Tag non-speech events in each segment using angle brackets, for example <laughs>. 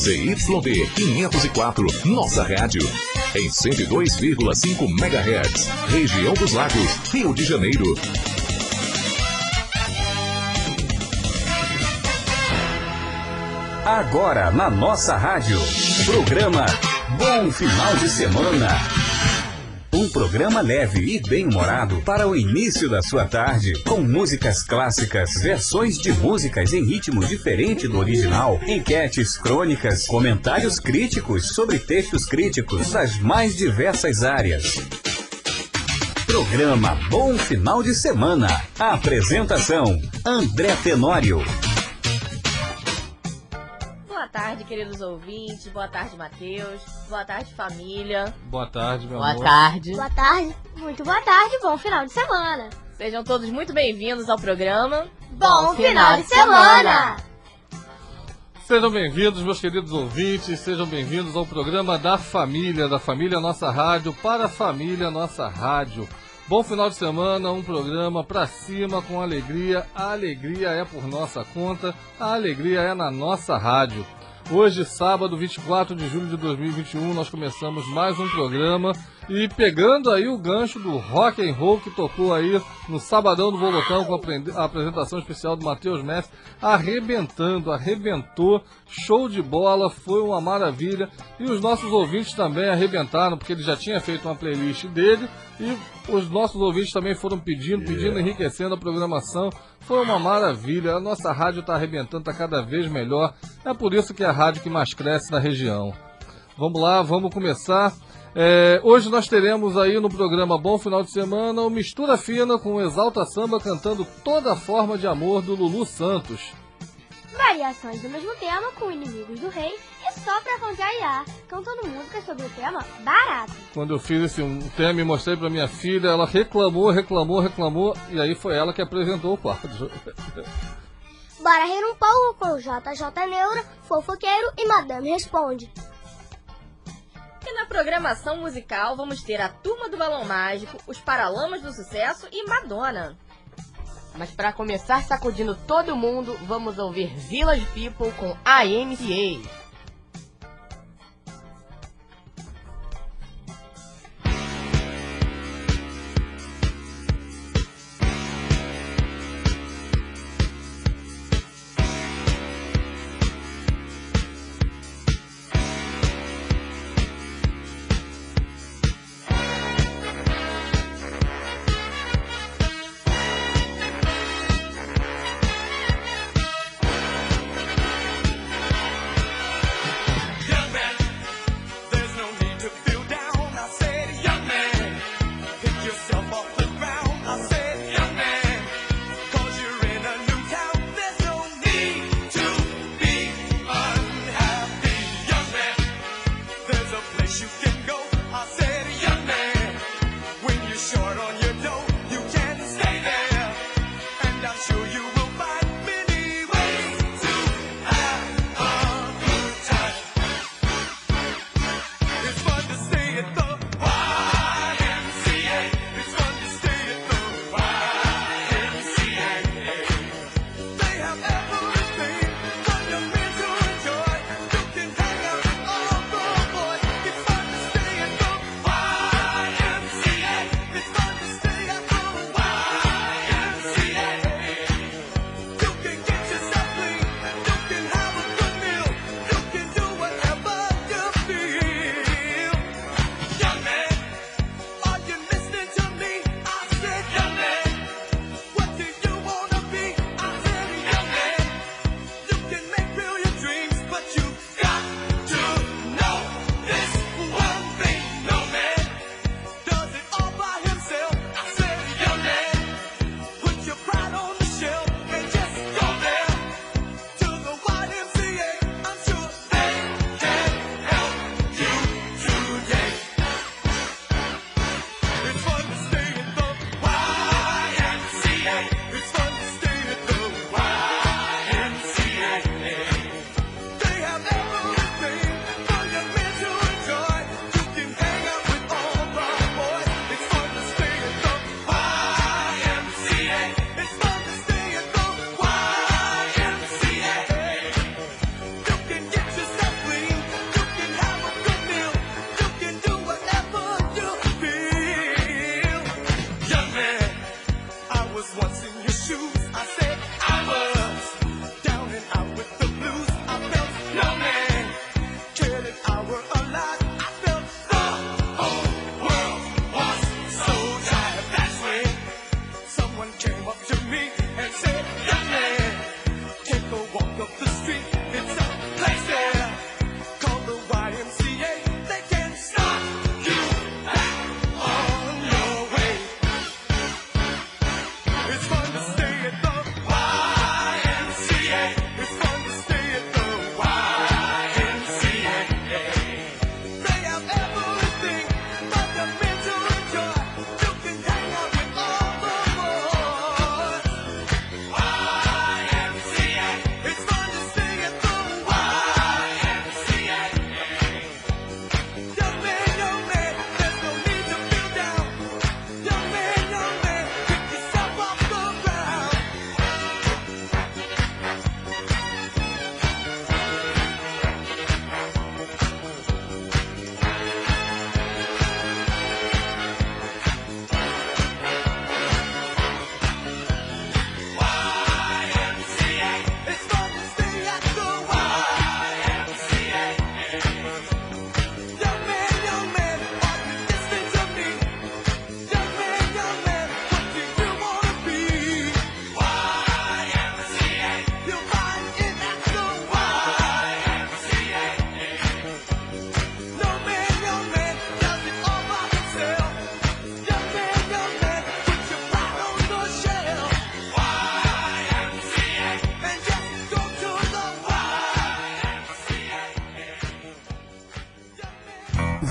ZYB 504, nossa rádio. Em 102,5 MHz. Região dos Lagos, Rio de Janeiro. Agora na nossa rádio. Programa Bom Final de Semana. Um programa leve e bem-humorado para o início da sua tarde, com músicas clássicas, versões de músicas em ritmo diferente do original, enquetes, crônicas, comentários críticos sobre textos críticos das mais diversas áreas. Programa Bom Final de Semana. Apresentação: André Tenório tarde, queridos ouvintes. Boa tarde, Matheus. Boa tarde, família. Boa tarde, meu boa amor. Boa tarde. Boa tarde. Muito boa tarde. Bom final de semana. Sejam todos muito bem-vindos ao programa Bom, bom final, de semana. Sejam bem-vindos, meus queridos ouvintes. Sejam bem-vindos ao programa da família, da família Nossa Rádio, para a família Nossa Rádio. Bom final de semana, um programa pra cima com alegria. A alegria é por nossa conta, a alegria é na nossa rádio. Hoje, sábado, 24 de julho de 2021, nós começamos mais um programa e pegando aí o gancho do rock and roll que tocou aí no sabadão do Volotão com a apresentação especial do Matheus Messi, arrebentando, arrebentou, show de bola, foi uma maravilha e os nossos ouvintes também arrebentaram porque ele já tinha feito uma playlist dele e os nossos ouvintes também foram pedindo, pedindo, enriquecendo a programação. Foi uma maravilha. A nossa rádio está arrebentando, está cada vez melhor. É por isso que é a rádio que mais cresce na região. Vamos lá, vamos começar. É, hoje nós teremos aí no programa Bom Final de Semana o Mistura Fina com o Exalta Samba cantando toda a forma de amor do Lulu Santos. Variações do mesmo tema com Inimigos do Rei e só pra contrariar, cantando música sobre o tema barato. Quando eu fiz esse um tema e mostrei pra minha filha, ela reclamou, reclamou, reclamou e aí foi ela que apresentou o quadro. Bora rir um pouco com o JJ Neura, fofoqueiro e Madame Responde. E na programação musical vamos ter a Turma do Balão Mágico, os Paralamas do Sucesso e Madonna. Mas para começar sacudindo todo mundo, vamos ouvir Village People com AMCA.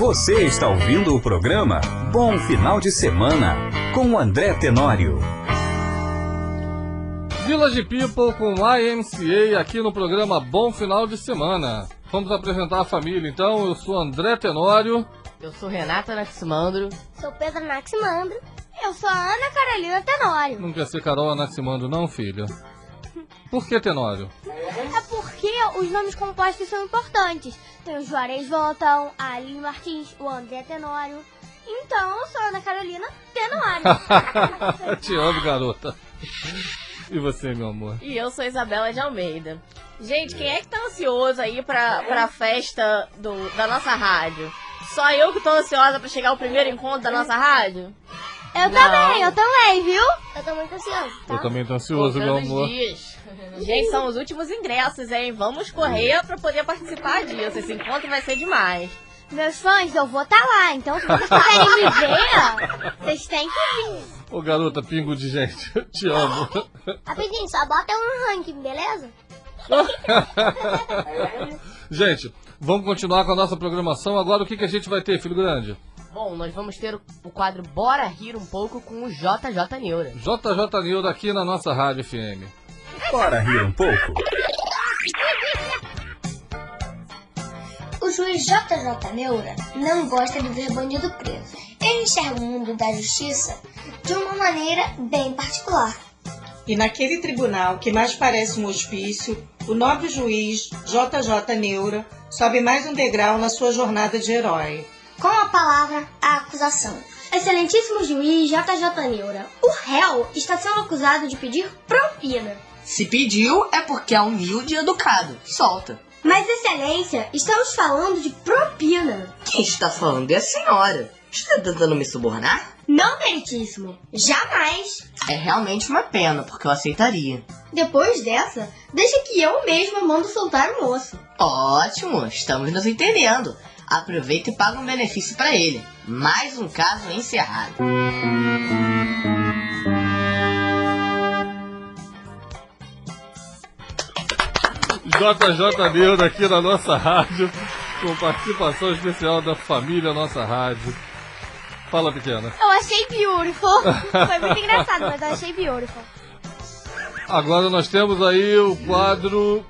Você está ouvindo o programa Bom Final de Semana com André Tenório. Village People com YMCA aqui no programa Bom Final de Semana. Vamos apresentar a família então. Eu sou André Tenório. Eu sou Renata Anaximandro. Sou Pedro Anaximandro. Eu sou a Ana Carolina Tenório. Não quer ser Carol Anaximandro, não, filha? Por que Tenório? É porque os nomes compostos são importantes. Tem o Juarez Voltão, a Aline Martins, o André Tenório. Então, eu sou a Ana Carolina Tenório. <laughs> Te amo, garota. E você, meu amor? E eu sou Isabela de Almeida. Gente, quem é que tá ansioso aí pra, pra festa do, da nossa rádio? Só eu que tô ansiosa pra chegar ao primeiro encontro da nossa rádio? Eu Não. também, eu também, viu? Eu tô muito ansiosa, tá? Eu também tô ansioso, meu Contando amor. dias. <laughs> Gente, são os últimos ingressos, hein? Vamos correr pra poder participar disso. Esse encontro vai ser demais. Meus fãs, eu vou estar lá, então se vocês quiserem me ver, vocês têm que vir. Ô, garota, pingo de gente. Eu te amo. Rapidinho, só bota um ranking, beleza? <laughs> gente, vamos continuar com a nossa programação. Agora, o que, que a gente vai ter, filho grande? Bom, nós vamos ter o, quadro Bora Rir um pouco com o JJ Neura. JJ Nildo aqui na nossa Rádio FM. Bora rir um pouco? O juiz JJ Neura não gosta de ver bandido preso. Ele enxerga o mundo da justiça de uma maneira bem particular. E naquele tribunal que mais parece um hospício, o nobre juiz JJ Neura sobe mais um degrau na sua jornada de herói. Com a palavra, a acusação. Excelentíssimo juiz JJ Neura, o réu está sendo acusado de pedir propina. Se pediu é porque é humilde e educado. Solta. Mas, excelência, estamos falando de propina. Quem está falando é a senhora. Está tentando me subornar? Não, meritíssimo. Jamais. É realmente uma pena, porque eu aceitaria. Depois dessa, deixa que eu mesma mando soltar o moço. Ótimo, estamos nos entendendo. Aproveita e paga um benefício para ele. Mais um caso encerrado. JJ Nildo aqui na nossa rádio, com participação especial da família Nossa Rádio. Fala, pequena. Eu achei beautiful. Foi muito engraçado, mas eu achei beautiful. Agora nós temos aí o quadro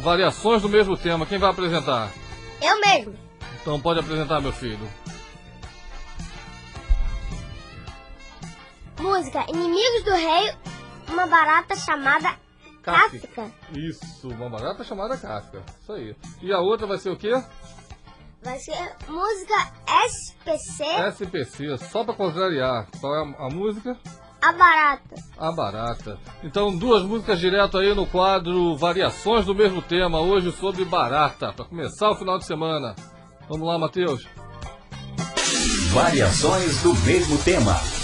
Variações do mesmo tema. Quem vai apresentar? Eu mesmo. Então pode apresentar, meu filho. Música Inimigos do Rei, uma barata chamada Kafka. Isso, uma barata chamada Kafka. Isso aí. E a outra vai ser o quê? Vai ser música SPC, SPC, só pra contrariar. Qual é a, a música? a barata. A Barata. Então, duas músicas direto aí no quadro Variações do mesmo tema, hoje sobre Barata, para começar o final de semana. Vamos lá, Matheus? Variações do mesmo tema.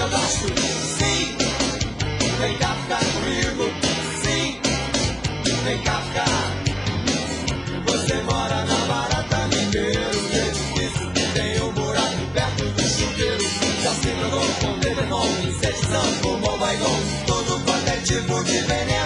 eu gosto. Sim, vem cá ficar comigo. Sim, vem cá ficar. Você mora na barata Mineiro. Jeito disso que tem um buraco perto do chuveiro. Já se drogou com Devenon, inseticão, com bom baigon. Todo quanto é tipo de veneno.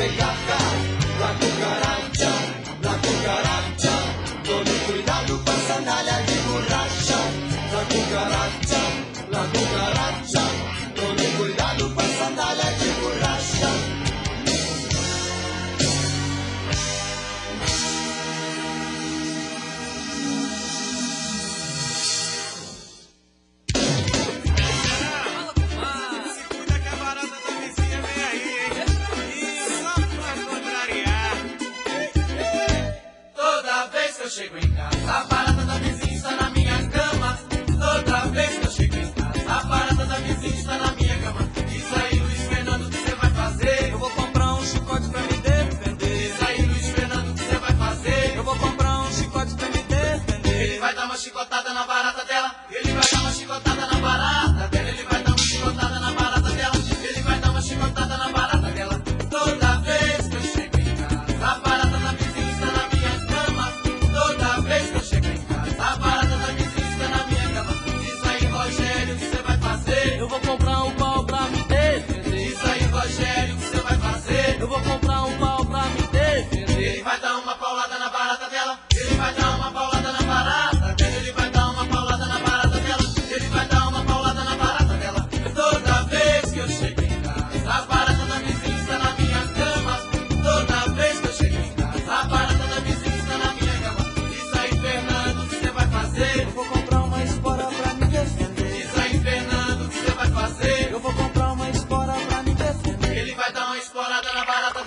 Africa.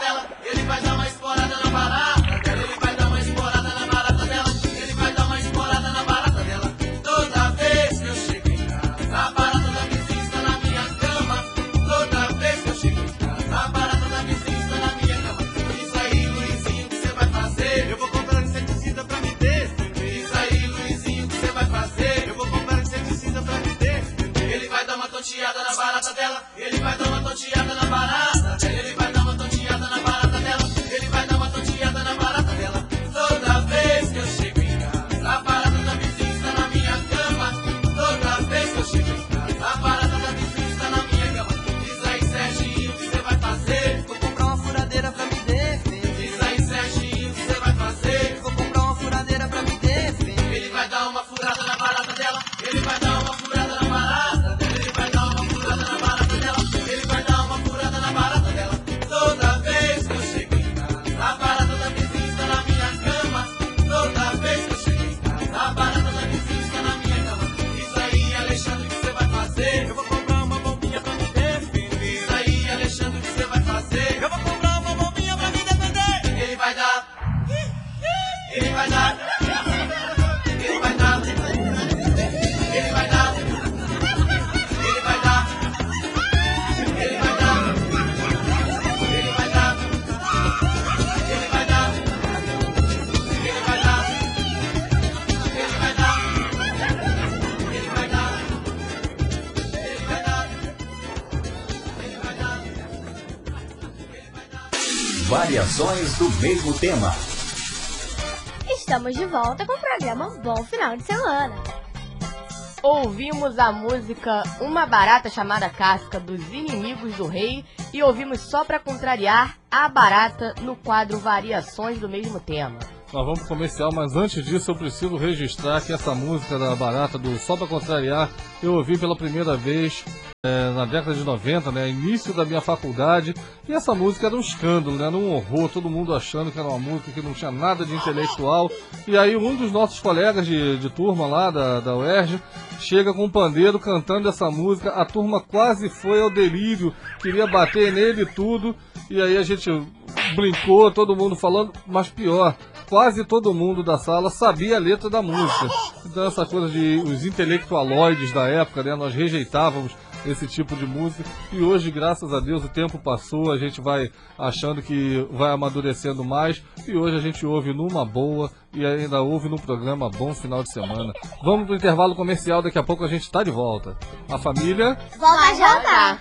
Alabama. Variações do mesmo tema. Estamos de volta com o programa Bom Final de Semana. Ouvimos a música Uma Barata Chamada Casca dos Inimigos do Rei e ouvimos só pra contrariar a barata no quadro Variações do mesmo tema. Nós vamos pro comercial, mas antes disso eu preciso registrar que essa música da Barata do Só Pra Contrariar eu ouvi pela primeira vez é, na década de 90, né, início da minha faculdade, e essa música era um escândalo, né, era um horror, todo mundo achando que era uma música que não tinha nada de intelectual, e aí um dos nossos colegas de, de turma lá da, da UERJ chega com um pandeiro cantando essa música, a turma quase foi ao delírio, queria bater nele e tudo, e aí a gente brincou, todo mundo falando, mas pior, quase todo mundo da sala sabia a letra da música. Então essa coisa de os intelectualoides da época, né, nós rejeitávamos esse tipo de música e hoje, graças a Deus, o tempo passou, a gente vai achando que vai amadurecendo mais e hoje a gente ouve numa boa e ainda ouve no programa Bom Final de Semana. Vamos pro intervalo comercial, daqui a pouco a gente está de volta. A família Volta já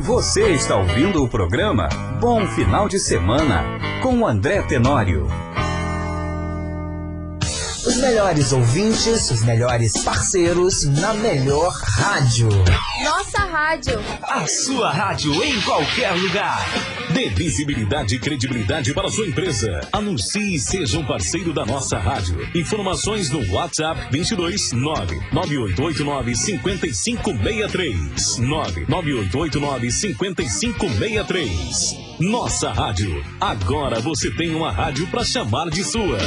Você está ouvindo o programa Bom Final de Semana com André Tenório. Os melhores ouvintes, os melhores parceiros na melhor rádio. Nossa rádio. A sua rádio em qualquer lugar. Dê visibilidade e credibilidade para a sua empresa. Anuncie e seja um parceiro da nossa rádio. Informações no WhatsApp 22 99889 5563. 99889 5563. Nossa rádio. Agora você tem uma rádio para chamar de sua.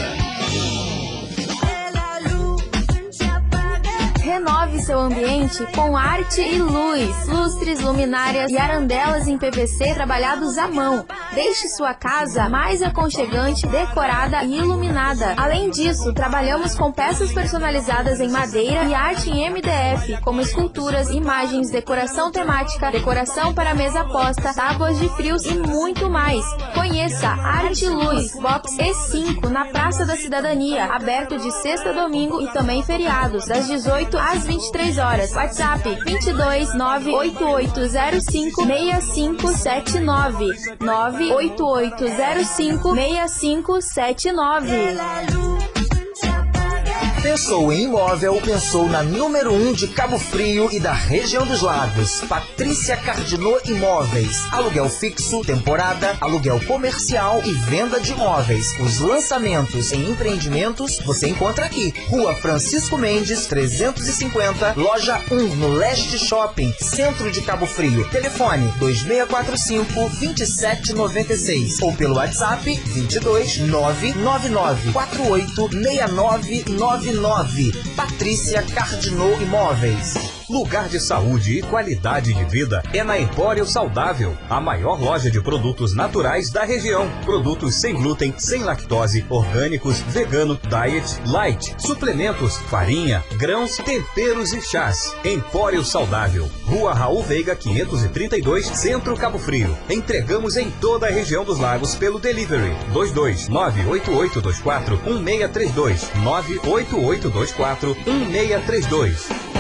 Renove seu ambiente com arte e luz, lustres, luminárias e arandelas em PVC trabalhados à mão. Deixe sua casa mais aconchegante, decorada e iluminada. Além disso, trabalhamos com peças personalizadas em madeira e arte em MDF, como esculturas, imagens, decoração temática, decoração para mesa posta, tábuas de frios e muito mais. Conheça Arte Luz, Box E5, na Praça da Cidadania, aberto de sexta a domingo e também feriados, das 18 às 23 horas. WhatsApp 22 98805 6579 98805 6579 Pensou em imóvel, pensou na número 1 um de Cabo Frio e da região dos lagos. Patrícia Cardinô Imóveis. Aluguel fixo, temporada, aluguel comercial e venda de imóveis. Os lançamentos em empreendimentos você encontra aqui. Rua Francisco Mendes, 350, loja 1, no Leste Shopping, centro de Cabo Frio. Telefone 2645 2796 ou pelo WhatsApp 22 999 48 6999 Patrícia Cardinô Imóveis. Lugar de saúde e qualidade de vida é na Empório Saudável, a maior loja de produtos naturais da região. Produtos sem glúten, sem lactose, orgânicos, vegano, diet, light, suplementos, farinha, grãos, temperos e chás. Empório Saudável, Rua Raul Veiga 532, Centro Cabo Frio. Entregamos em toda a região dos lagos pelo delivery 22 98824 1632 98824 1632.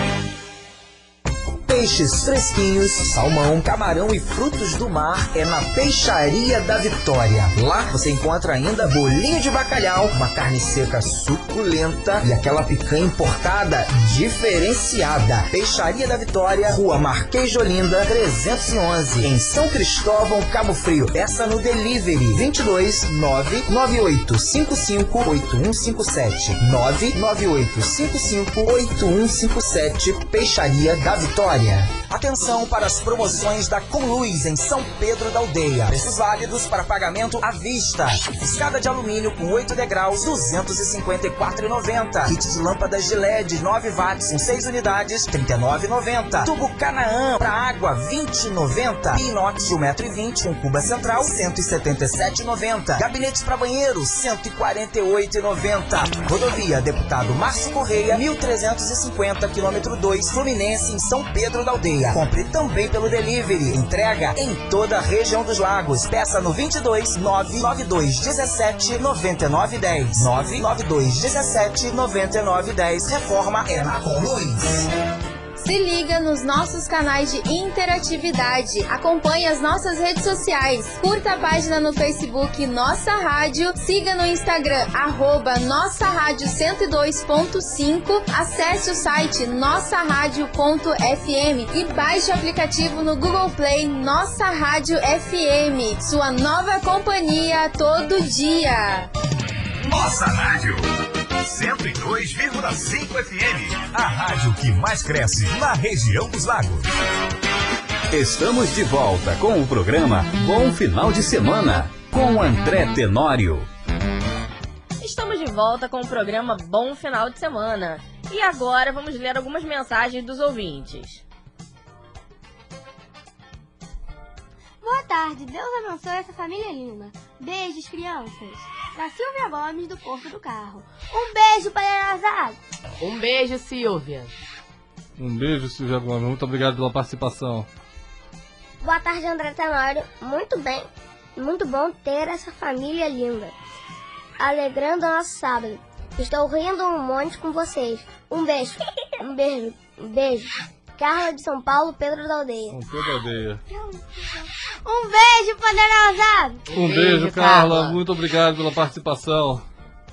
Peixes fresquinhos, salmão, camarão e frutos do mar é na Peixaria da Vitória. Lá você encontra ainda bolinho de bacalhau, uma carne seca suculenta e aquela picanha importada diferenciada. Peixaria da Vitória, Rua Marquês de Olinda, 311, em São Cristóvão, Cabo Frio. Peça no delivery 22 99855 8157 99855 8157 Peixaria da Vitória. Atenção para as promoções da Conluz em São Pedro da Aldeia. Preços válidos para pagamento à vista. Escada de alumínio com 8 degraus, 254,90. Kit de lâmpadas de LED 9 watts com 6 unidades, 39,90. Tubo Canaã para água, 20,90. Inox de 1,20m com cuba central, 177,90. Gabinetes para banheiro, 148,90. Rodovia Deputado Márcio Correia, 1350, quilômetro 2, Fluminense, em São Pedro da Aldeia. Compre também pelo delivery. Entrega em toda a região dos lagos. Peça no 22 992 17 99 10. 992 17 99 10. Reforma é na Conluz. Se liga nos nossos canais de interatividade. Acompanhe as nossas redes sociais. Curta a página no Facebook Nossa Rádio. Siga no Instagram, arroba Nossa Rádio 102.5. Acesse o site nossaradio.fm e baixe o aplicativo no Google Play Nossa Rádio FM. Sua nova companhia todo dia. Nossa Rádio 102,5 FM. A rádio que mais cresce na região dos lagos. Estamos de volta com o programa Bom Final de Semana com André Tenório. Estamos de volta com o programa Bom Final de Semana. E agora vamos ler algumas mensagens dos ouvintes. Boa tarde, Deus abençoe essa família linda. Beijos, crianças. Da Silvia Gomes, do Porto do Carro. Um beijo, Palhaçada. Um beijo, Silvia. Um beijo, Silvia Gomes. Muito obrigado pela participação. Boa tarde, André Tenório. Muito bem, muito bom ter essa família linda. Alegrando o nosso sábado. Estou rindo um monte com vocês. Um beijo. Um beijo. Um beijo. Carla de São Paulo, Pedro da Aldeia. Com toda a aldeia. Um beijo, Poderosa. Um beijo, Carla. Muito obrigado pela participação.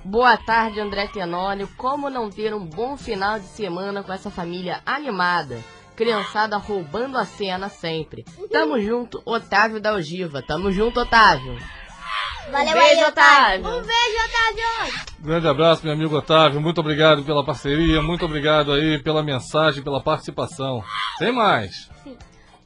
Boa tarde, André Tenório. Como não ter um bom final de semana com essa família animada? Criançada roubando a cena sempre. Tamo junto, Otávio da Ogiva. Tamo junto, Otávio. Valeu Um beijo, aí, Otávio. Um beijo, Otávio. Grande abraço, meu amigo Otávio. Muito obrigado pela parceria. Muito obrigado aí pela mensagem, pela participação. Tem mais.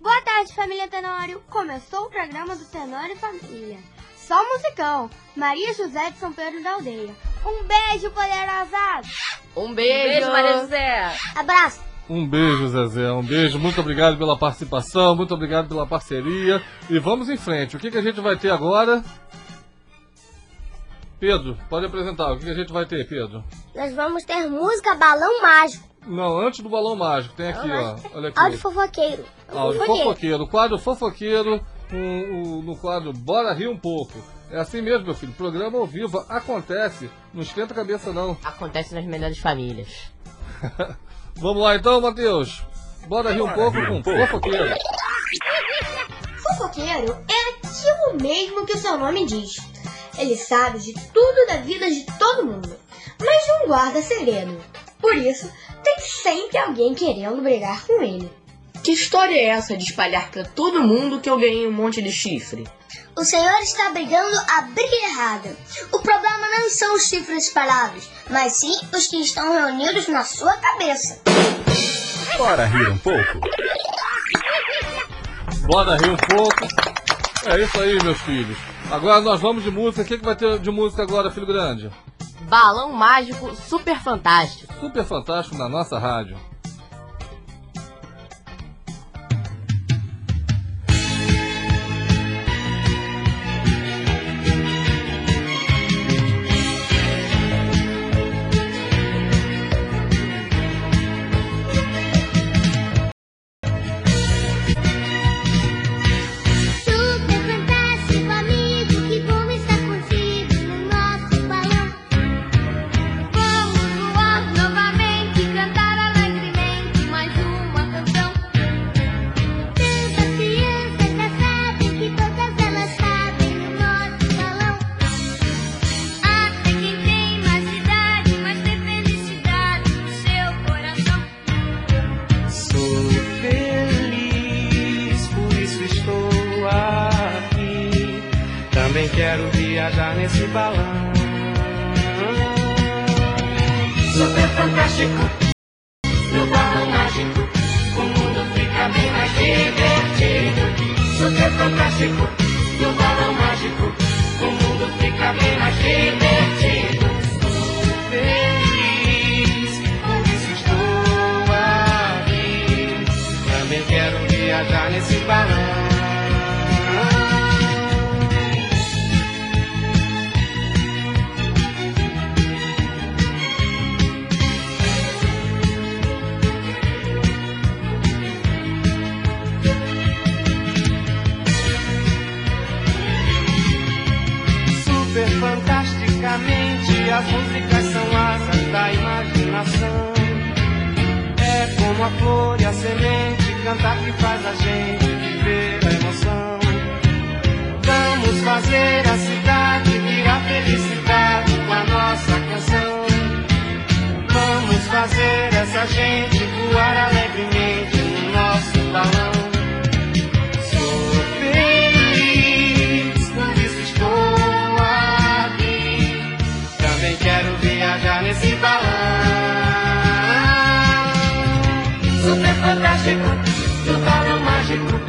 Boa tarde, família Tenório. Começou o programa do Tenório e Família. Só musicão. Maria José de São Pedro da Aldeia. Um beijo, Poderosa. Um beijo. Beijo, Maria José. Abraço. Um beijo, Zezé. Um beijo. Muito obrigado pela participação. Muito obrigado pela parceria. E vamos em frente. O que, que a gente vai ter agora? Pedro, pode apresentar. O que, a gente vai ter, Pedro? Nós vamos ter música Balão Mágico. Não, antes do balão mágico, tem aqui, ó. Olha aqui. Áudio fofoqueiro. Áudio fofoqueiro. O quadro fofoqueiro um, um, no quadro Bora Rir um pouco. É assim mesmo, meu filho. Programa ao vivo acontece. Não esquenta a cabeça, não. Acontece nas melhores famílias. <laughs> Vamos lá então, Matheus. Bora rir um pouco com fofoqueiro. Fofoqueiro é aquilo mesmo que o seu nome diz. Ele sabe de tudo da vida de todo mundo, mas não guarda segredo. Por isso, tem sempre alguém querendo brigar com ele. Que história é essa de espalhar pra todo mundo que eu ganhei um monte de chifre? O senhor está brigando a briga errada. O problema não são os chifres espalhados, mas sim os que estão reunidos na sua cabeça. Bora rir um pouco? Bora rir um pouco. É isso aí, meus filhos. Agora nós vamos de música. O que, que vai ter de música agora, filho grande? Balão mágico super fantástico. Super fantástico na nossa rádio. Essa gente voar alegremente no nosso balão. Sou feliz, por isso estou aqui. Também quero viajar nesse balão. Super fantástico, no balão mágico,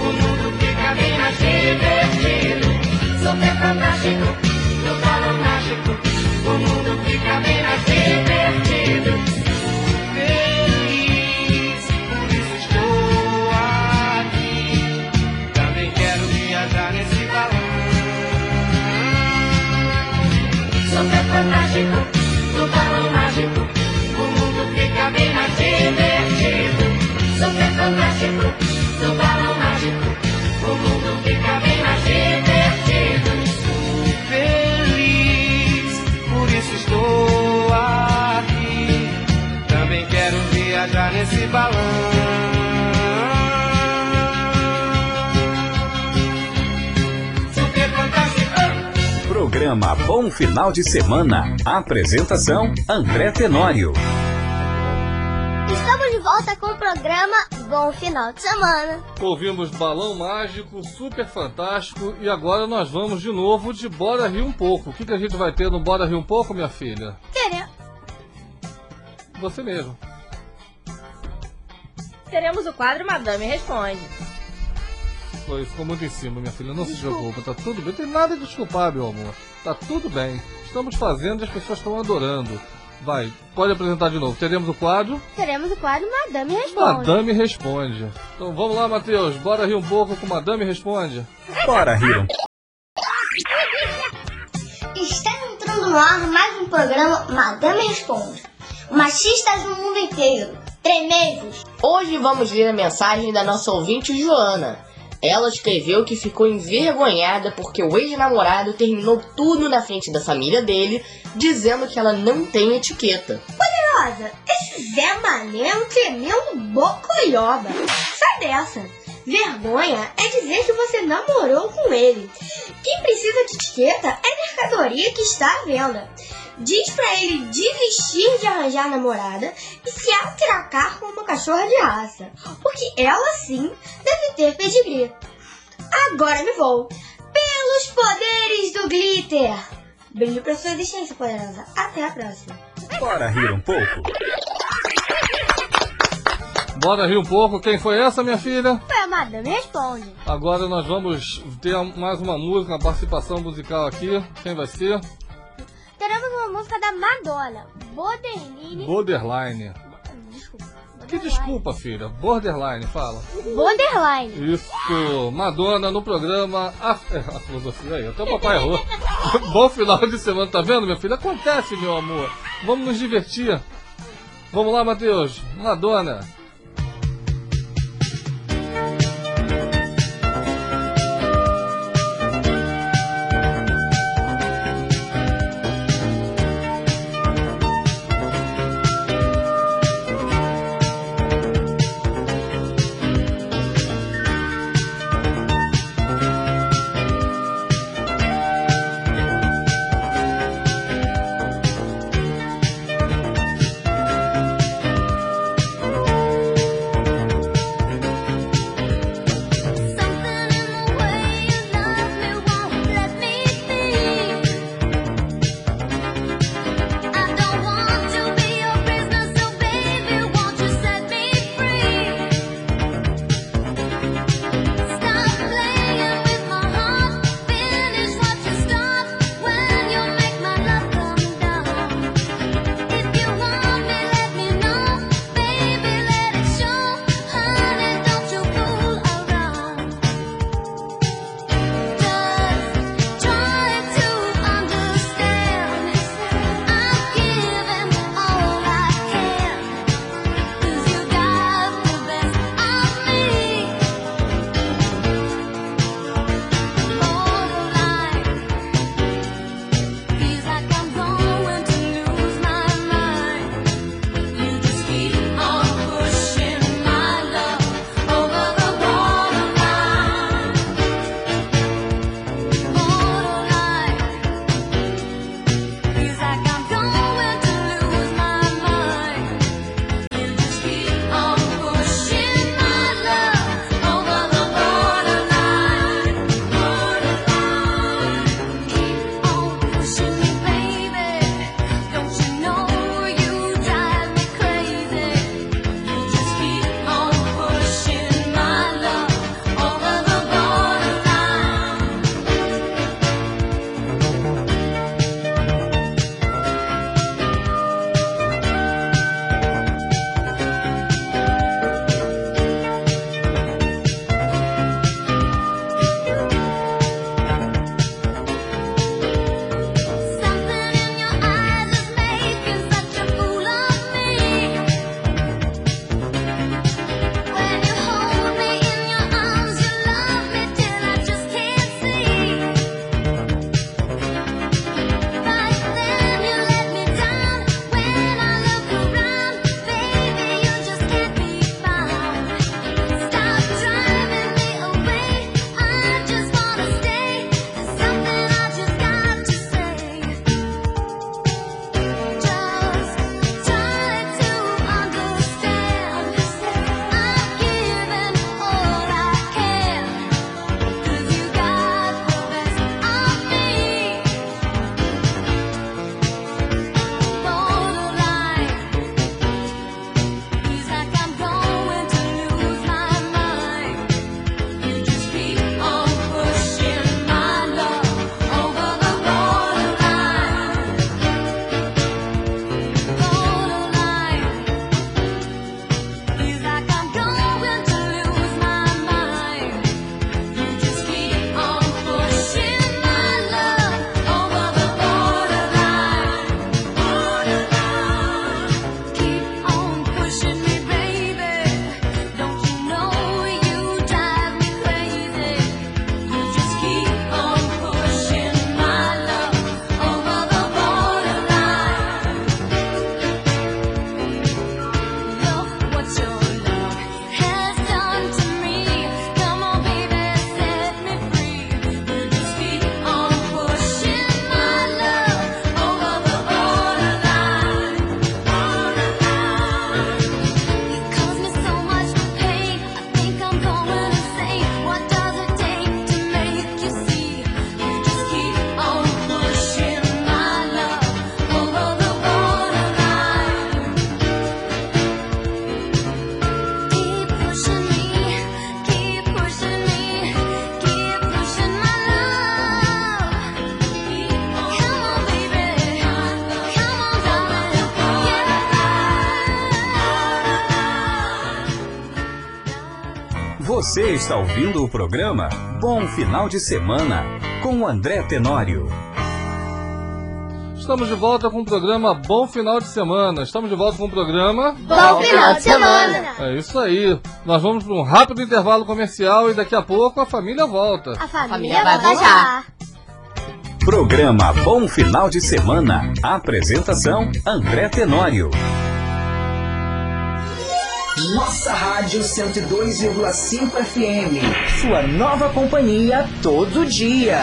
o mundo fica bem mais divertido. Super fantástico, no balão mágico, o mundo fica bem Fantástico, no balão mágico, o mundo fica bem mais divertido. Feliz, por isso estou aqui. Também quero viajar nesse balão. Super fantástico. Programa Bom Final de Semana. Apresentação: André Tenório. De volta com o programa Bom Final de Semana. Ouvimos Balão Mágico, Super Fantástico e agora nós vamos de novo de Bora Rir um pouco. O que, que a gente vai ter no Bora Rir um pouco, minha filha? Teremos. Você mesmo. Teremos o quadro Madame Responde. Foi, ficou muito em cima, minha filha. Não se preocupe, tá tudo bem. Não tem nada a desculpar, meu amor. Tá tudo bem. Estamos fazendo e as pessoas estão adorando. Vai, pode apresentar de novo. Teremos o quadro Teremos o quadro Madame Responde. Madame Responde. Então vamos lá, Matheus. Bora rir um pouco com Madame Responde. Bora rir Está entrando no ar mais um programa Madame Responde. Machistas no mundo inteiro. Tremendos. Hoje vamos ler a mensagem da nossa ouvinte Joana. Ela escreveu que ficou envergonhada porque o ex-namorado terminou tudo na frente da família dele, dizendo que ela não tem etiqueta. Poderosa, esse Zé Mané é um tremendo bocoioba. Sai dessa. Vergonha é dizer que você namorou com ele. Quem precisa de etiqueta é mercadoria que está à venda. Diz pra ele desistir de arranjar namorada e se atracar com uma cachorra de raça. Porque ela sim deve ter pedigree. Agora me vou. Pelos poderes do glitter. Beijo pra sua existência, poderosa. Até a próxima. Bora rir um pouco. Bora rir um pouco. Quem foi essa, minha filha? Foi a Madame Responde. Agora nós vamos ter mais uma música, uma participação musical aqui. Quem vai ser? Teremos uma música da Madonna. Borderline. Borderline. Que desculpa, filha. Borderline, fala. Borderline. Isso, Madonna no programa A, é, a Filosofia aí, até o papai errou. <laughs> Bom final de semana, tá vendo, minha filha? Acontece, meu amor. Vamos nos divertir. Vamos lá, Matheus. Madonna. Está ouvindo o programa Bom Final de Semana com o André Tenório. Estamos de volta com o programa Bom Final de Semana. Estamos de volta com o programa Bom final de semana. É isso aí. Nós vamos para um rápido intervalo comercial e daqui a pouco a família volta. A família, família vai vai voltar. Programa Bom Final de Semana. Apresentação André Tenório. Nossa Rádio 102,5 FM. Sua nova companhia todo dia.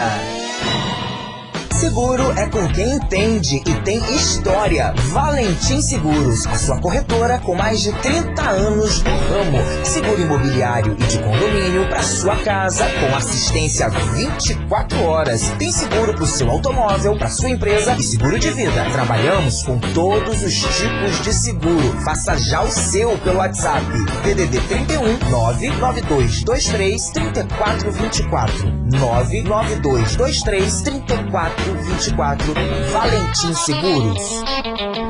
Seguro é com quem entende e tem história. Valentim Seguros, a sua corretora com mais de 30 anos no ramo. Seguro imobiliário e de condomínio para sua casa com assistência 24 horas. Tem seguro para o seu automóvel, para sua empresa e seguro de vida. Trabalhamos com todos os tipos de seguro. Faça já o seu pelo WhatsApp. DDD 31 99223 3424 99223 3424 Valentim Seguros.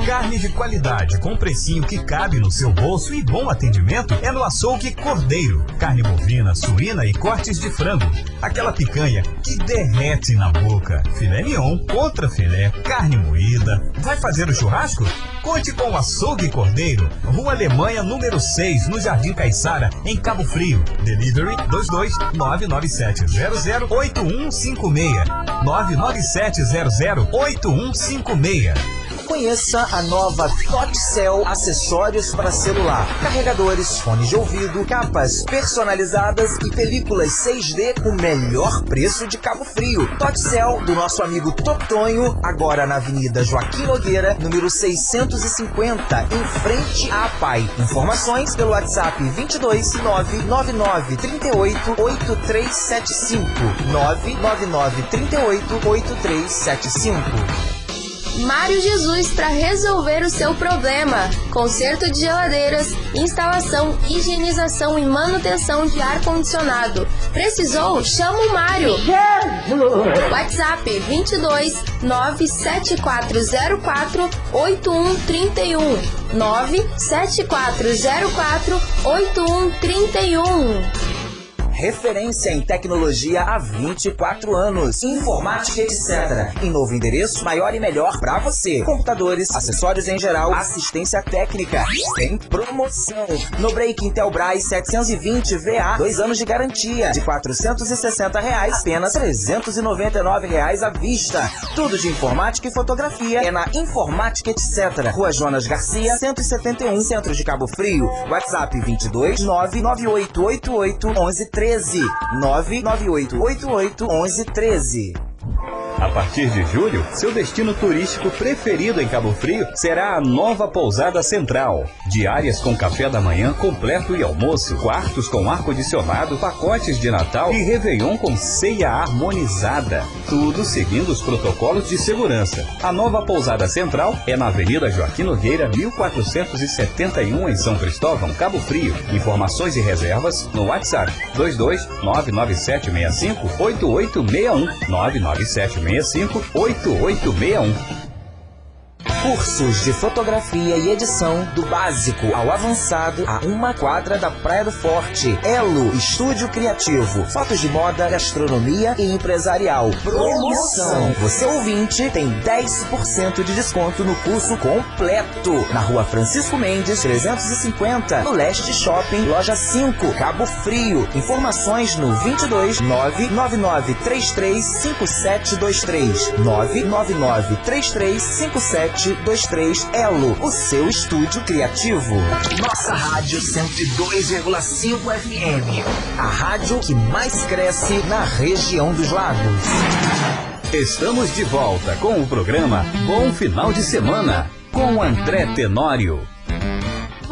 Carne de qualidade com precinho que cabe no seu bolso e bom atendimento é no Açougue Cordeiro. Carne bovina, suína e cortes de frango. Aquela picanha que derrete na boca. Filé mignon, contra filé, carne moída. Vai fazer o churrasco? Conte com o Açougue Cordeiro, Rua Alemanha, número 6, no Jardim Caiçara, em Cabo Frio. Delivery 22 99700 8156 99700 8156 Conheça a nova Totcell Acessórios para celular, carregadores, fones de ouvido, capas personalizadas e películas 6D com melhor preço de Cabo Frio. Totcell do nosso amigo Totonho, agora na Avenida Joaquim Nogueira, número 650, em frente à PAI. Informações pelo WhatsApp 22 999 38 8375 999 38 8375. Mário Jesus para resolver o seu problema. Conserto de geladeiras, instalação, higienização e manutenção de ar-condicionado. Precisou? Chama o Mário. WhatsApp 22 97404 8131 97404 8131 Referência em tecnologia há 24 anos. Informática, etc. Em novo endereço, maior e melhor para você. Computadores, acessórios em geral, assistência técnica. Tem promoção. No Break Intelbras 720 VA, dois anos de garantia. De 460 reais, apenas 399 reais à vista. Tudo de informática e fotografia é na Informática, etc. Rua Jonas Garcia, 171, Centro de Cabo Frio. WhatsApp 22 99888 1113 99888 1113. A partir de julho, seu destino turístico preferido em Cabo Frio será a nova Pousada Central. Diárias com café da manhã completo e almoço, quartos com ar-condicionado, pacotes de Natal e Réveillon com ceia harmonizada. Tudo seguindo os protocolos de segurança. A nova Pousada Central é na Avenida Joaquim Nogueira, 1471 em São Cristóvão, Cabo Frio. Informações e reservas no WhatsApp 22 99765 8861 99765 8861. Cursos de fotografia e edição do básico ao avançado a uma quadra da Praia do Forte. Elo Estúdio Criativo. Fotos de moda, gastronomia e empresarial. Promoção. Você ouvinte tem 10% de desconto no curso completo. Na rua Francisco Mendes, 350. No Leste Shopping, loja 5, Cabo Frio. Informações no 22 999 33 5723 999 33 5723 Elo, o seu estúdio criativo. Nossa Rádio 102,5 FM. A rádio que mais cresce na região dos lagos. Estamos de volta com o programa Bom Final de Semana com André Tenório.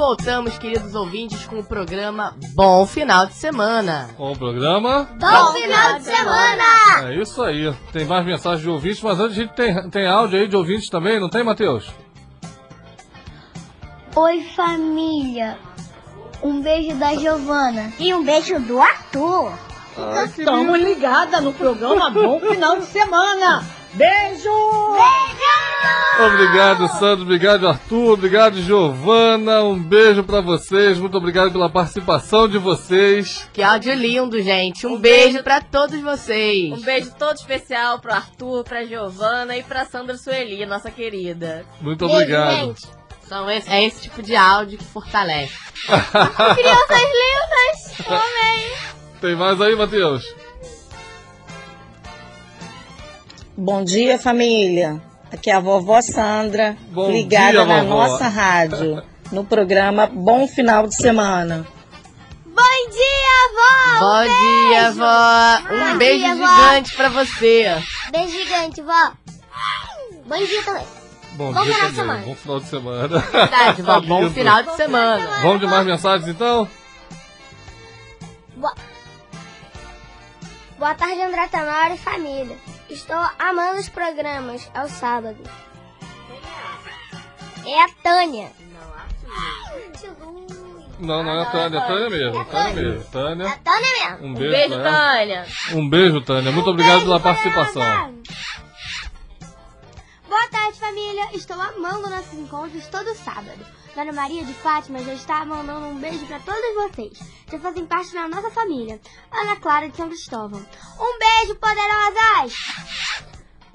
Voltamos, queridos ouvintes, com o programa Bom Final de Semana. Com o programa Bom final de semana! É isso aí. Tem mais mensagens de ouvintes, mas antes a gente tem, tem áudio aí de ouvintes também, não tem, Matheus? Oi, família. Um beijo da Giovana. E um beijo do Arthur. Estamos ligadas no programa Bom Final de Semana. Beijo! Beijo! Obrigado, Sandro. Obrigado, Arthur. Obrigado, Giovana. Um beijo pra vocês. Muito obrigado pela participação de vocês. Que áudio lindo, gente. Um, beijo pra todos vocês. Um beijo todo especial pro Arthur, pra Giovana e pra Sandra Sueli, nossa querida. Muito obrigado. São esse, é esse tipo de áudio que fortalece. <laughs> Crianças lindas! Amei! Tem mais aí, Matheus? Bom dia, família. Aqui é a vovó Sandra, Bom ligada dia, na vovó. nossa rádio, no programa Bom Final de Semana. Bom dia, vó! Bom dia, vó. Um Bom beijo dia, vó. gigante pra você. Beijo gigante, vó. Bom dia também. Bom, Bom dia final de também. semana. Bom final de semana. Verdade, vó. <laughs> Bom Lindo. final de semana. Vamos de mais mensagens então? Boa, Boa tarde, André Tenório e família. Estou amando os programas ao sábado. É a Tânia. Não, não é a Tânia, é a Tânia mesmo. Tânia mesmo. Tânia. Tânia mesmo. Um Um beijo, beijo. Tânia. Um beijo, Tânia. Muito obrigado pela participação. Boa tarde, família. Estou amando nossos encontros todo sábado. Dona Maria de Fátima já está mandando um beijo para todos vocês. Já fazem parte da nossa família. Ana Clara de São Cristóvão. Um beijo, poderosas!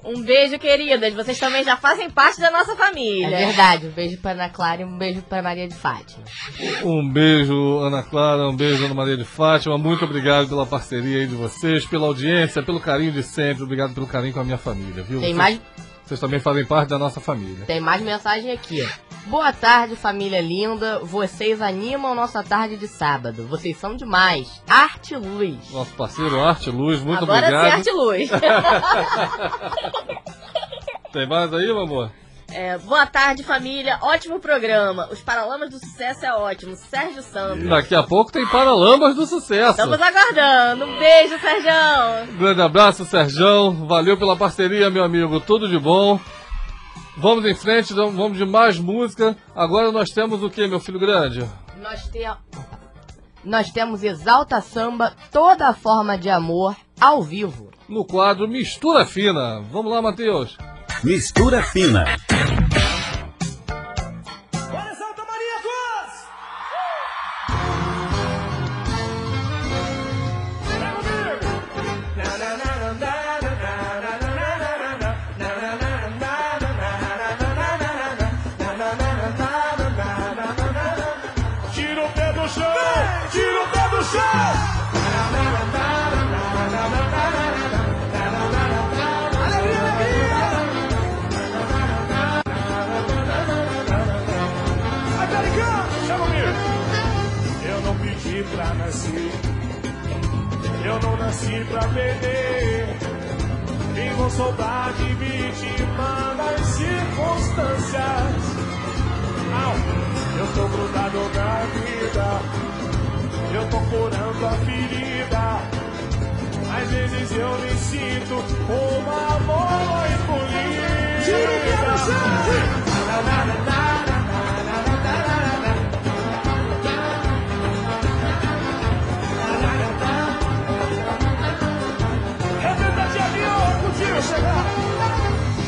Um beijo, queridas. Vocês também já fazem parte da nossa É família. verdade. Um beijo pra Ana Clara e um beijo pra Maria de Fátima. Um beijo, Ana Clara, um beijo, Ana Maria de Fátima. Muito obrigado pela parceria aí de vocês, pela audiência, pelo carinho de sempre. Obrigado pelo carinho com a minha família, viu? Tem Vocês- mais, Vocês também fazem parte da nossa família. tem mais mensagem aqui. Boa tarde, família linda. Vocês animam nossa tarde de sábado. Vocês são demais. Arte luz. Nosso parceiro Arte Luz, muito Agora obrigado. sim, arte e luz. <laughs> Tem mais aí, meu amor? É, boa tarde, família. Ótimo programa. Os Paralamas do Sucesso é ótimo. Sérgio Santos. Daqui a pouco tem Paralamas do Sucesso. Estamos aguardando. Um beijo, Sérgio. Grande abraço, Serjão. Valeu pela parceria, meu amigo. Tudo de bom. Vamos em frente, vamos de mais música. Agora nós temos o que, meu filho grande? Nós, te... Nós temos Exalta Samba, toda a forma de amor, ao vivo. No quadro Mistura Fina. Vamos lá, Matheus. Mistura fina. Nasci pra perder. Vivo saudade vítima das circunstâncias. Au, eu tô grudado na vida, eu tô curando a ferida. Às vezes eu me sinto uma amor e Tira o pé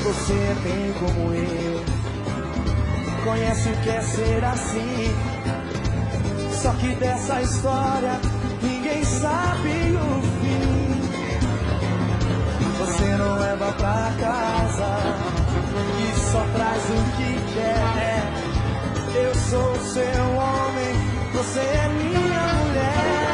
Você é bem como eu. Conhece o que é ser assim. Só que dessa história ninguém sabe o fim. Você não leva pra casa e só traz o que quer. Eu sou seu homem, você é minha mulher.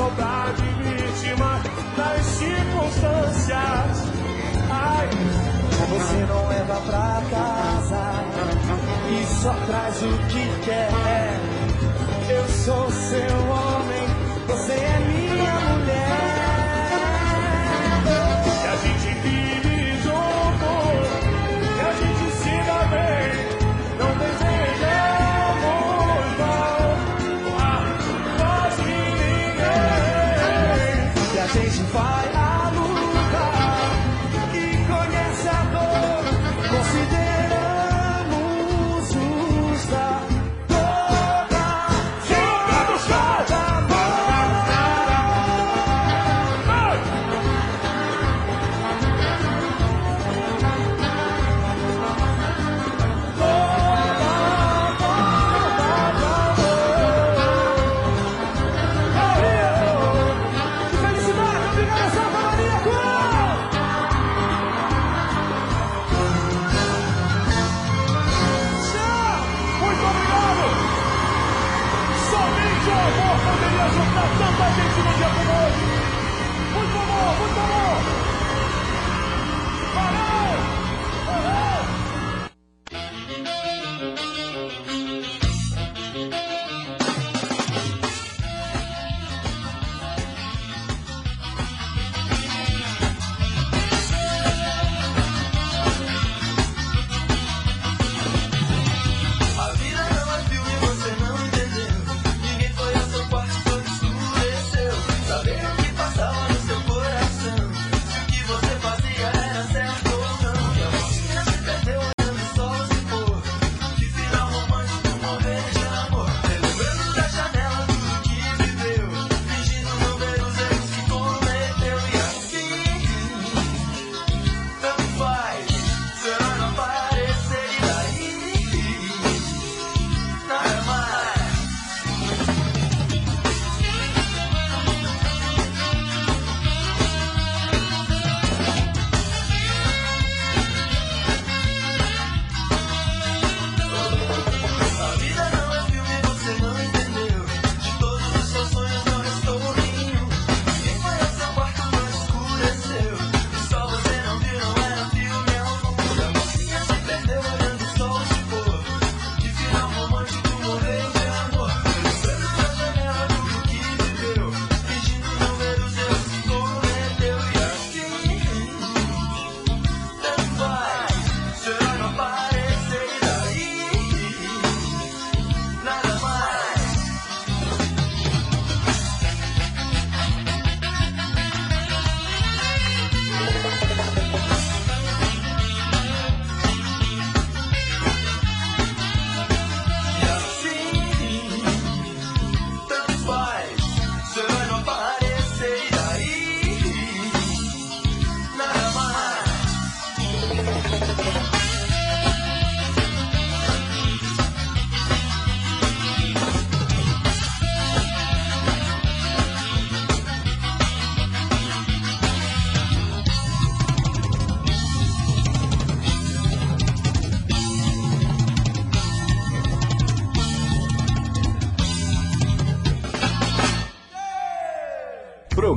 saudade vítima das circunstâncias. Ai, você não leva pra casa e só traz o que quer. Eu sou seu homem, você é minha mulher.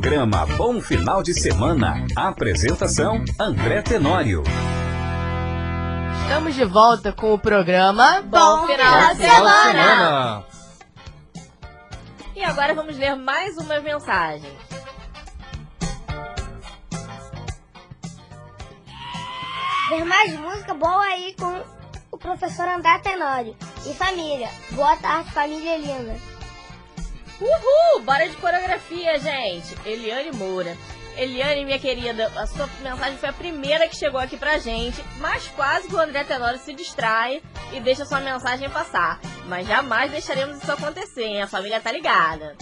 Programa Bom Final de Semana. Apresentação André Tenório. Estamos de volta com o programa Bom final de Final de semana! semana. E agora vamos ler mais uma mensagem. Ver mais música boa aí com o professor André Tenório. E família. Boa tarde, família linda. Uhul! Bora de coreografia, gente! Eliane Moura. Eliane, minha querida, a sua mensagem foi a primeira que chegou aqui pra gente, mas quase que o André Tenório se distrai e deixa sua mensagem passar. Mas jamais deixaremos isso acontecer, hein? A família tá ligada.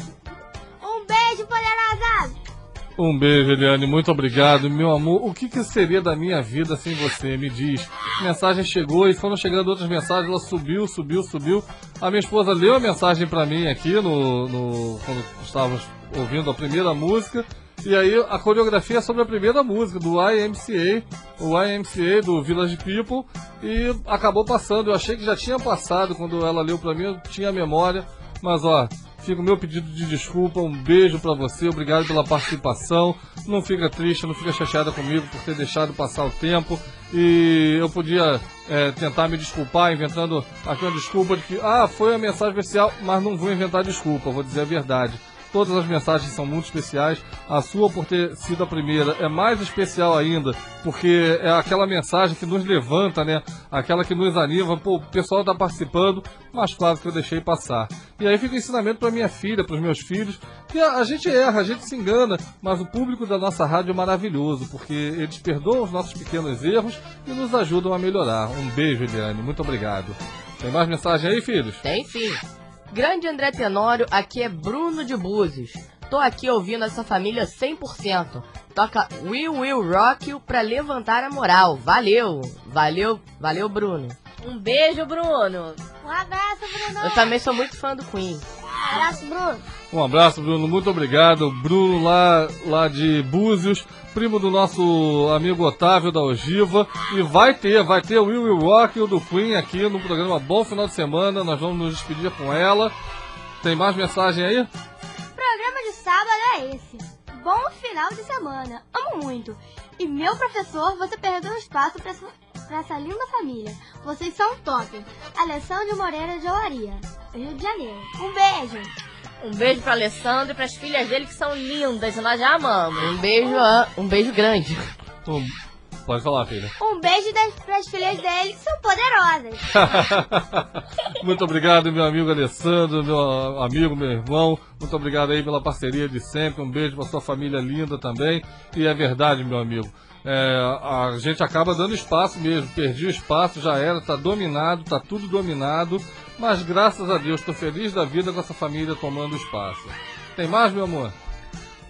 Um beijo, poderosa! Um beijo, Eliane. Muito obrigado. Meu amor, o que, que seria da minha vida sem você? Me diz. Mensagem chegou e foram chegando outras mensagens. Ela subiu, subiu, subiu. A minha esposa leu a mensagem pra mim aqui no, no quando estávamos ouvindo a primeira música. E aí a coreografia é sobre a primeira música do YMCA, o YMCA do Village People, e acabou passando. Eu achei que já tinha passado quando ela leu pra mim, eu tinha memória, mas ó, fica o meu pedido de desculpa, um beijo pra você, obrigado pela participação. Não fica triste, não fica chateada comigo por ter deixado passar o tempo. E eu podia é, tentar me desculpar, inventando aqui uma desculpa de que, ah, foi a mensagem especial, mas não vou inventar desculpa, vou dizer a verdade. Todas as mensagens são muito especiais. A sua, por ter sido a primeira, é mais especial ainda, porque é aquela mensagem que nos levanta, né? Aquela que nos anima. Pô, o pessoal tá participando, mas claro que eu deixei passar. E aí fica o ensinamento para minha filha, para os meus filhos, que a, a gente erra, a gente se engana, mas o público da nossa rádio é maravilhoso, porque eles perdoam os nossos pequenos erros e nos ajudam a melhorar. Um beijo, Eliane. Muito obrigado. Tem mais mensagem aí, filhos? Tem sim. Grande André Tenório, aqui é Bruno de Búzios. Tô aqui ouvindo essa família 100%. Toca We Will Rock You pra levantar a moral. Valeu! Valeu, valeu, Bruno. Um beijo, Bruno. Um abraço, Bruno. Eu também sou muito fã do Queen. Um abraço, Bruno. Um abraço, Bruno. Muito obrigado. Bruno lá, lá de Búzios, primo do nosso amigo Otávio da Ogiva. E vai ter, vai ter o Will Will Rock e o do Queen aqui no programa Bom Final de Semana. Nós vamos nos despedir com ela. Tem mais mensagem aí? programa de sábado é esse. Bom final de semana. Amo muito. E meu professor, você perdeu espaço pra essa, essa linda família. Vocês são top. Alessandro Moreira de Olaria, Rio de Janeiro. Um beijo. Um beijo pra Alessandro e pras filhas dele que são lindas e nós já amamos. Um beijo, um beijo grande. Um- Pode falar, filha. Um beijo das, pras filhas dele que são poderosas. <laughs> Muito obrigado, meu amigo Alessandro, meu amigo, meu irmão. Muito obrigado aí pela parceria de sempre. Um beijo pra sua família linda também. E é verdade, meu amigo. É, a gente acaba dando espaço mesmo. Perdi o espaço, já era, tá dominado, tá tudo dominado. Mas graças a Deus, tô feliz da vida com essa família tomando espaço. Tem mais, meu amor?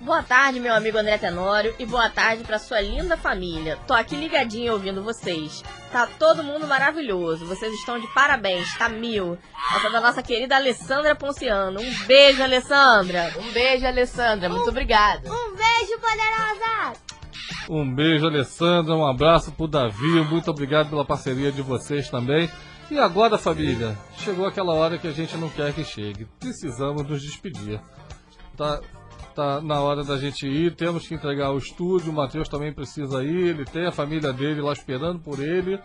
Boa tarde, meu amigo André Tenório, e boa tarde pra sua linda família. Tô aqui ligadinho ouvindo vocês. Tá todo mundo maravilhoso. Vocês estão de parabéns, tá mil. Essa é da nossa querida Alessandra Ponciano. Um beijo, Alessandra. Um beijo, Alessandra. Muito obrigado. Um beijo, poderosa. Um beijo, Alessandra. Um abraço pro Davi. Muito obrigado pela parceria de vocês também. E agora, família, chegou aquela hora que a gente não quer que chegue. Precisamos nos despedir. Tá, tá na hora da gente ir, temos que entregar o estúdio. O Matheus também precisa ir. Ele tem a família dele lá esperando por ele.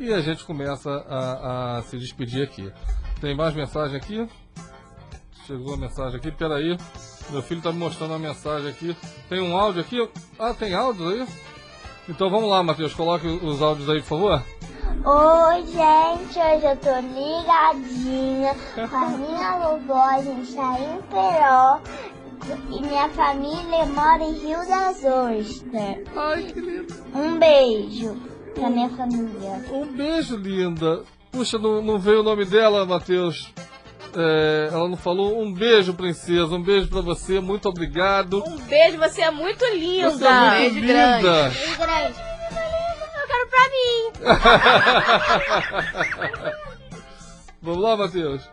E a gente começa a, a se despedir aqui. Tem mais mensagem aqui? Chegou a mensagem aqui, peraí. Meu filho tá me mostrando uma mensagem aqui. Tem um áudio aqui? Ah, tem áudio aí? Então vamos lá, Matheus, coloque os áudios aí, por favor. Oi, gente, hoje eu tô ligadinha com a minha vovó, a gente tá em Peró. E minha família mora em Rio das Ostras. Ai, que lindo. Um beijo pra minha família. Um beijo, linda. Puxa, não, não veio o nome dela, Matheus. É, ela não falou. Um beijo, princesa. Um beijo pra você. Muito obrigado. Um beijo, você é muito linda. Você é muito beijo linda. grande. Beijo grande. Eu quero pra mim. <laughs> Vamos lá, Matheus.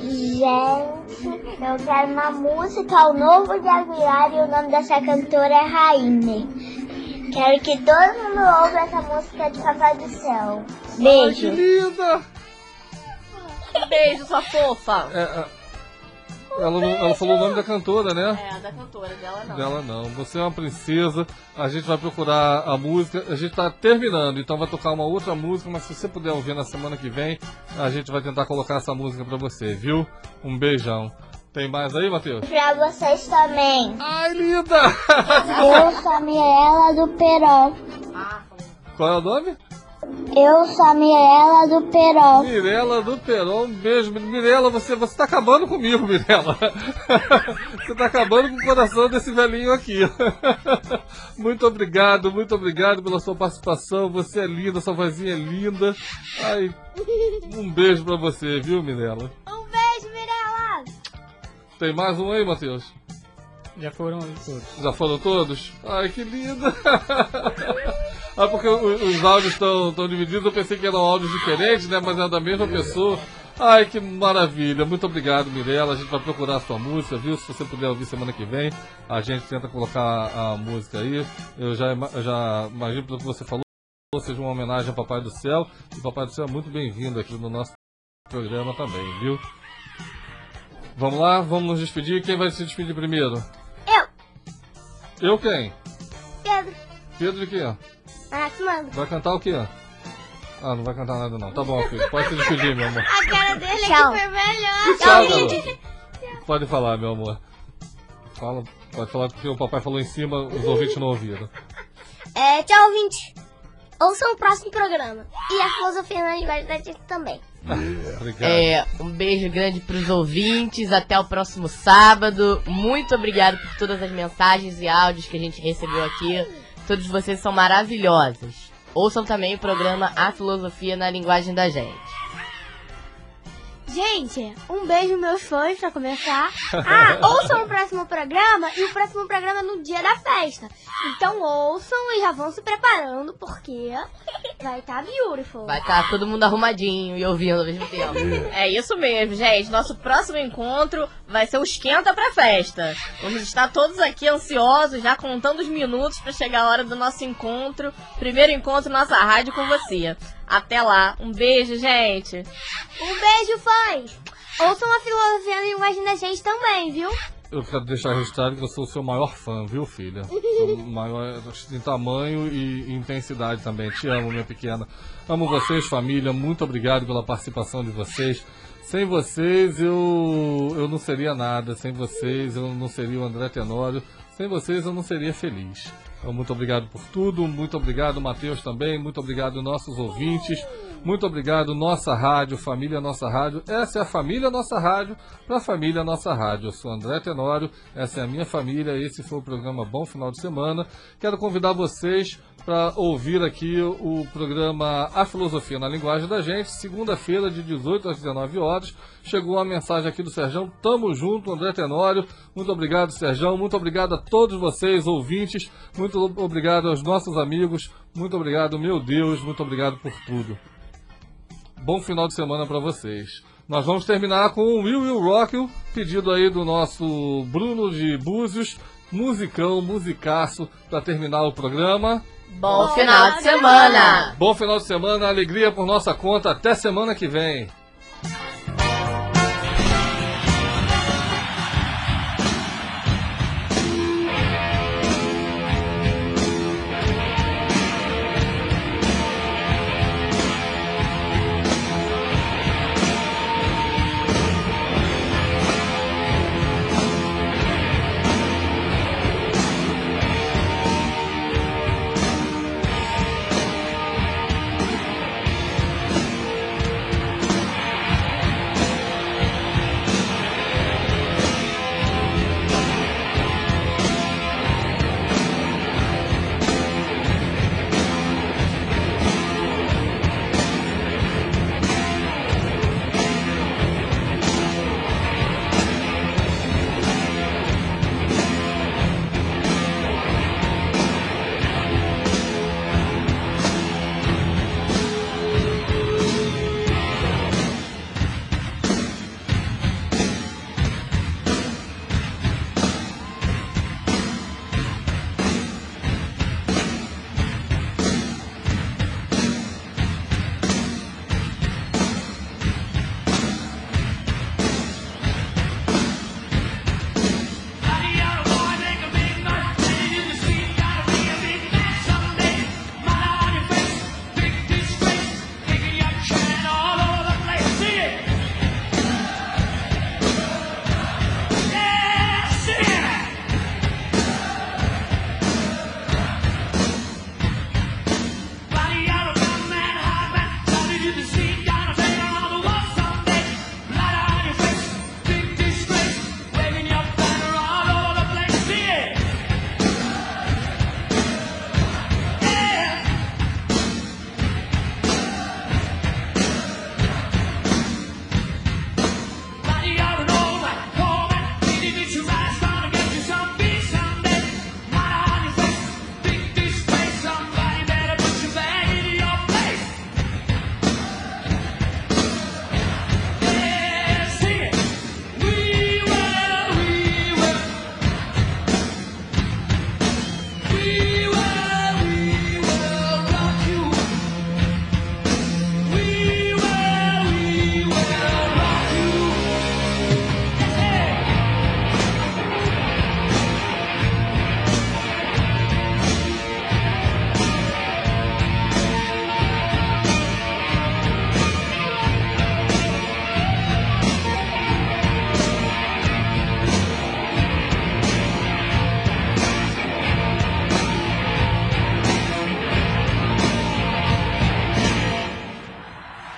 Gente, eu quero uma música, o novo de Aguilar, e o nome dessa cantora é Raine. Quero que todo mundo ouça essa música de Papai do Céu. Ai, que Beijo. linda. Um beijo, sua fofa. É, é, ela, ela falou o nome da cantora, né? É, da cantora dela não. Dela não. Você é uma princesa. A gente vai procurar a música. A gente tá terminando, então vai tocar uma outra música, mas se você puder ouvir na semana que vem, a gente vai tentar colocar essa música pra você, viu? Um beijão. Tem mais aí, Matheus? Pra vocês também. Ai, linda! Eu sou a Mirella do Peró. Qual é o nome? Eu sou a Mirella do Peró. Mirela do Perón, um beijo. Mirela, você, você tá acabando comigo, Mirela. <laughs> você tá acabando com o coração desse velhinho aqui. <laughs> muito obrigado, muito obrigado pela sua participação. Você é linda, sua vozinha é linda. Ai, um beijo pra você, viu, Mirela? Um beijo, Mirella. Tem mais um aí, Matheus? Já foram todos. Já foram todos? Ai, que linda! <laughs> ah, porque os áudios estão estão divididos, eu pensei que eram áudios diferentes, né? Mas é da mesma pessoa. Ai, que maravilha! Muito obrigado, Mirella. A gente vai procurar a sua música, viu? Se você puder ouvir semana que vem, a gente tenta colocar a música aí. Eu já, eu já imagino pelo que você falou, seja uma homenagem ao Papai do Céu. E o Papai do Céu é muito bem-vindo aqui no nosso programa também, viu? Vamos lá, vamos nos despedir. Quem vai se despedir primeiro? Eu. Quem? Pedro. Pedro de quê? Manda. Vai cantar o quê? Ah, não vai cantar nada não. Tá bom, filho. Pode se despedir, meu amor. A cara dele Tchau. aqui foi melhor. Tchau, garoto. Pode falar, meu amor. Fala, pode falar porque o papai falou em cima, os ouvintes não ouviram. É, tchau, ouvinte. Ouçam o próximo programa. E a filosofia na linguagem da gente também. Obrigado. É, um beijo grande pros ouvintes. Até o próximo sábado. Muito obrigado por todas as mensagens e áudios que a gente recebeu aqui. Todos vocês são maravilhosos. Ouçam também o programa A Filosofia na Linguagem da Gente. Gente, um beijo, meus fãs, pra começar. Ah, <laughs> ouçam o próximo programa e o próximo programa no dia da festa. Então ouçam e já vão se preparando, porque vai estar beautiful. Vai estar todo mundo arrumadinho e ouvindo ao mesmo tempo. É isso mesmo, gente. Nosso próximo encontro vai ser o esquenta pra festa. Vamos estar todos aqui ansiosos, já contando os minutos pra chegar a hora do nosso encontro. Primeiro encontro nossa rádio com você. Até lá. Um beijo, gente. Um beijo, fãs. Ouçam a filosofia na linguagem da gente também, viu? Eu quero deixar registrado que eu sou o seu maior fã, viu, filha? <laughs> Sou maior em tamanho e intensidade também. Te amo, minha pequena. Amo vocês, família. Muito obrigado pela participação de vocês. Sem vocês eu, eu não seria nada. Sem vocês eu não seria o André Tenório. Sem vocês eu não seria feliz. Então, muito obrigado por tudo. Muito obrigado, Matheus, também. Muito obrigado, nossos ouvintes. Muito obrigado, Nossa Rádio, Família Nossa Rádio. Essa é a Família Nossa Rádio, para a Família Nossa Rádio. Eu sou André Tenório, essa é a minha família. Esse foi o programa Bom Final de Semana. Quero convidar vocês para ouvir aqui o programa A Filosofia na Linguagem da Gente, segunda-feira, de 18 às 19 horas. Chegou uma mensagem aqui do Serjão. Tamo junto, André Tenório. Muito obrigado, Serjão. Muito obrigado a todos vocês, ouvintes. Muito obrigado aos nossos amigos. Muito obrigado, meu Deus. Muito obrigado por tudo. Bom final de semana para vocês. Nós vamos terminar com o Will Will Rock, pedido aí do nosso Bruno de Búzios. Musicão, musicaço, para terminar o programa. Bom final de semana! Bom final de semana, alegria por nossa conta. Até semana que vem.